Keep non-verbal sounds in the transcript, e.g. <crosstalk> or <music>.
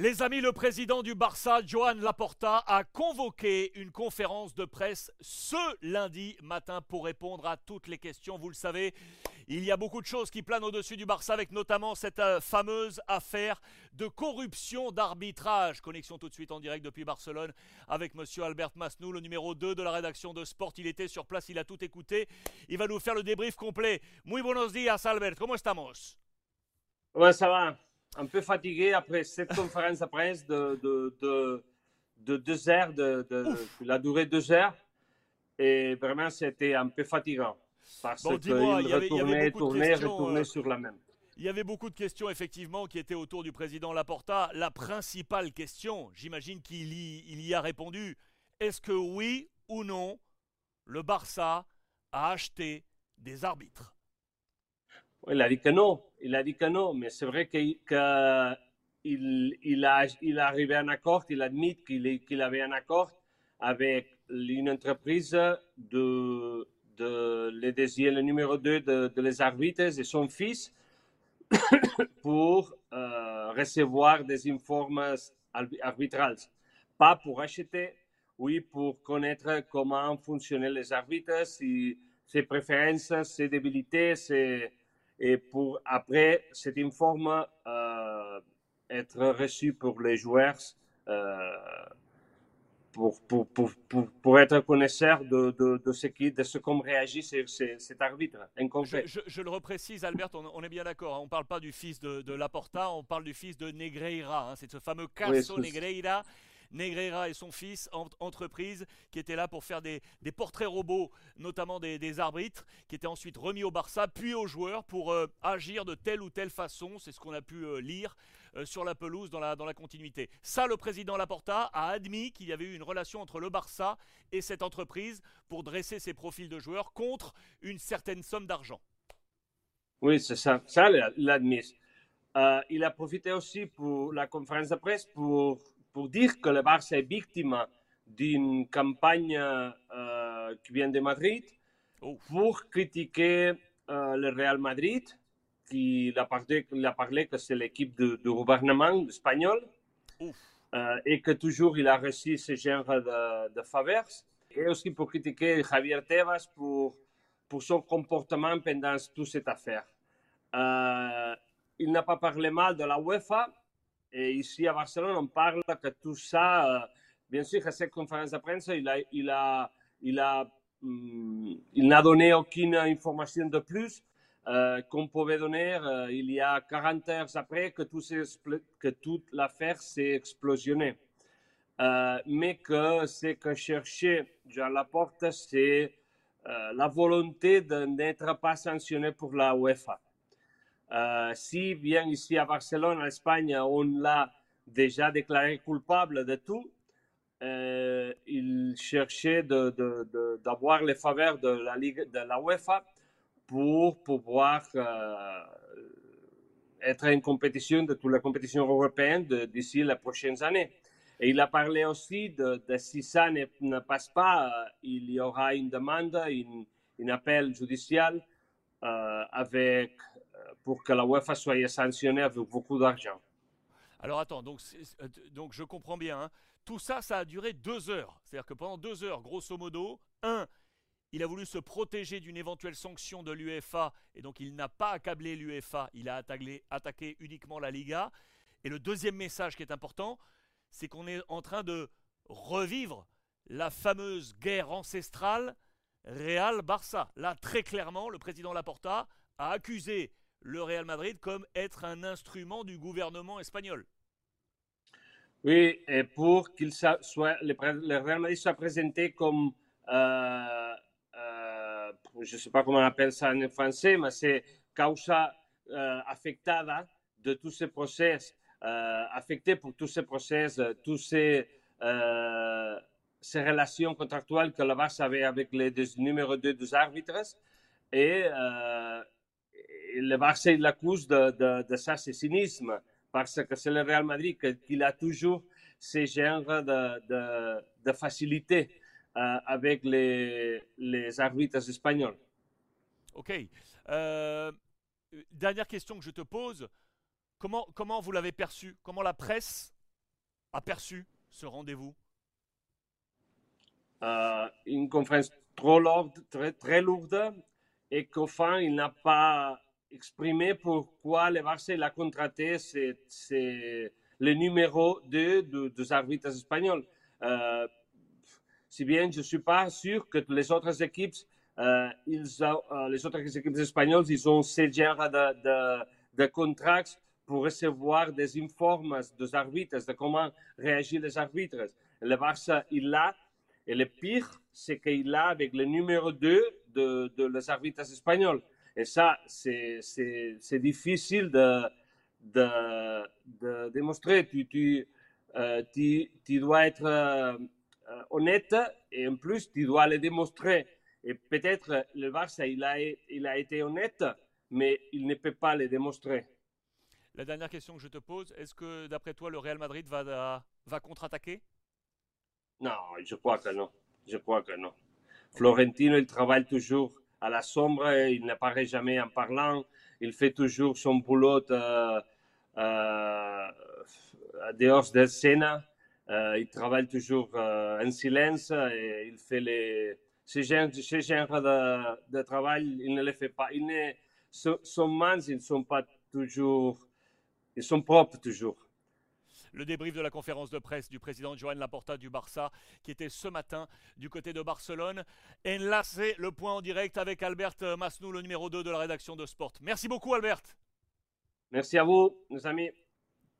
Les amis, le président du Barça, Joan Laporta, a convoqué une conférence de presse ce lundi matin pour répondre à toutes les questions. Vous le savez, il y a beaucoup de choses qui planent au-dessus du Barça, avec notamment cette euh, fameuse affaire de corruption d'arbitrage. Connexion tout de suite en direct depuis Barcelone avec monsieur Albert Masnou, le numéro 2 de la rédaction de Sport. Il était sur place, il a tout écouté. Il va nous faire le débrief complet. Muy buenos días, Albert. ¿Cómo estamos? Ouais, ça va? Un peu fatigué après cette conférence de presse de, de, de, de deux heures, de, la durée de deux heures. Et vraiment, c'était un peu fatigant. Parce Bon, qu'il retournait, beaucoup de tournait, questions, retournait euh, sur la même. Il y avait beaucoup de questions effectivement qui étaient autour du président Laporta. La principale question, j'imagine qu'il y, il y a répondu, est-ce que oui ou non, le Barça a acheté des arbitres? Il a dit que non. Il a dit que non. Mais c'est vrai qu'il que il, a, il est arrivé à un accord, il admet qu'il qu'il avait un accord avec une entreprise de, de le deuxième, le numéro 2 de, de les arbitres et son fils <coughs> pour euh, recevoir des informes arbi- arbitrales. Pas pour acheter, oui, pour connaître comment fonctionnaient les arbitres, si, ses préférences, ses débilités, ses- et pour après cet informe euh, être reçu pour les joueurs euh, pour, pour, pour, pour, être connaisseur de, de, de ce qui, de ce qu'on réagit sur ce- cet arbitre en je, concret. je- je le reprécise, Albert, on, on est bien d'accord. hein, on ne parle pas du fils de, de Laporta, on parle du fils de Negreira. hein, c'est ce fameux Caso Negreira. Negreira et son fils, en- entreprise, qui étaient là pour faire des, portraits robots, notamment des, arbitres, qui étaient ensuite remis au Barça, puis aux joueurs pour euh, agir de telle ou telle façon. C'est ce qu'on a pu euh, lire euh, sur la pelouse dans la, dans la continuité. Ça, le président Laporta a admis qu'il y avait eu une relation entre le Barça et cette entreprise pour dresser ses profils de joueurs contre une certaine somme d'argent. Oui, c'est ça. Ça, il l'a admis. Euh, il a profité aussi pour la conférence de presse pour, pour dire que le Barça est victime d'une campagne euh, qui vient de Madrid Oh. pour critiquer euh, le Real Madrid, qui a parlé, il a parlé que c'est l'équipe du gouvernement espagnol euh, et que toujours il a reçu ce genre de, de faveurs. Et aussi pour critiquer Javier Tebas pour, pour son comportement pendant toute cette affaire. Euh, il n'a pas parlé mal de la UEFA. Et ici à Barcelone, on parle que tout ça, euh, bien sûr, à cette conférence de presse, il a, il a, il a, il n'a donné aucune information de plus qu'on pouvait donner. il y a 40 heures après que, tout que toute l'affaire s'est explosionnée. Euh, mais que ce que cherchait Jean Laporte, c'est la volonté de n'être pas sanctionné pour la UEFA. Euh, si bien ici à Barcelone, en Espagne, on l'a déjà déclaré coupable de tout, euh, il cherchait d'avoir les faveurs de la Ligue, de la UEFA pour pouvoir euh, être en compétition de toute la compétition européenne de- d'ici les prochaines années. Et il a parlé aussi de, si ça ne, passe pas, euh, il y aura une demande, une appel judiciaire avec, pour que la UEFA soit sanctionnée avec beaucoup d'argent. Alors attends, donc, euh, donc je comprends bien. hein. Tout ça, ça a duré deux heures. C'est-à-dire que pendant deux heures, grosso modo, un, il a voulu se protéger d'une éventuelle sanction de l'UEFA et donc il n'a pas accablé l'UEFA, il a attaqué, attaqué uniquement la Liga. Et le deuxième message qui est important, c'est qu'on est en train de revivre la fameuse guerre ancestrale Real-Barça. Là, très clairement, le président Laporta a accusé le Real Madrid comme être un instrument du gouvernement espagnol. Oui, et pour qu'il soit, le, Real Madrid soit présenté comme, euh, euh, je ne sais pas comment on appelle ça en français, mais c'est causa euh, affectada de tous ces process, euh, affecté pour tous ces process, euh, tous ces, ces relations contractuelles que le Barça avait avec les deux, numéro 2 des arbitres. Et le Barça l'accuse de, de, de ça, c'est cynisme parce que c'est le Real Madrid qu'il a toujours ce genre de, de, de facilité euh, avec les, les arbitres espagnols. Ok. Euh, dernière question que je te pose. Comment, comment vous l'avez perçu? Comment la presse aperçu ce rendez-vous? Euh, Une conférence trop lourde, très, très lourde, et qu'au fond, il n'a pas exprimé pourquoi le Barça l'a contraté, c'est le numéro 2 des arbitres espagnols. Euh, si bien je ne suis pas sûr que les autres équipes, euh, euh, les autres équipes espagnoles, ils ont ce genre de, de, contrats pour recevoir des informes des arbitres, de comment réagir les arbitres. Le Barça, il l'a. Et le pire, c'est qu'il l'a avec le numéro 2 de, de les arbitres espagnols. Et ça, c'est difficile de, de, de démontrer. Tu, tu, euh, tu, tu, dois être euh, honnête et en plus, tu dois le démontrer. Et peut-être le Barça, il a, il a été honnête, mais il ne peut pas le démontrer. La dernière question que je te pose, est-ce que d'après toi, le Real Madrid va, va contre-attaquer? Non, je crois que non. Je crois que non. Florentino, il travaille toujours à la sombre, il n'apparaît jamais en parlant, il fait toujours son boulot euh, euh, dehors de scène, euh, il travaille toujours euh, en silence et il fait les, ce genre, de, travail, il ne le fait pas. Il ne, son mains, ils ne sont pas toujours, ils sont propres toujours le débrief de la conférence de presse du président Joan Laporta du Barça, qui était ce matin du côté de Barcelone. Et là, c'est le point en direct avec Albert Masnou, le numéro 2 de la rédaction de Sport. Merci beaucoup, Albert. Merci à vous, nos amis.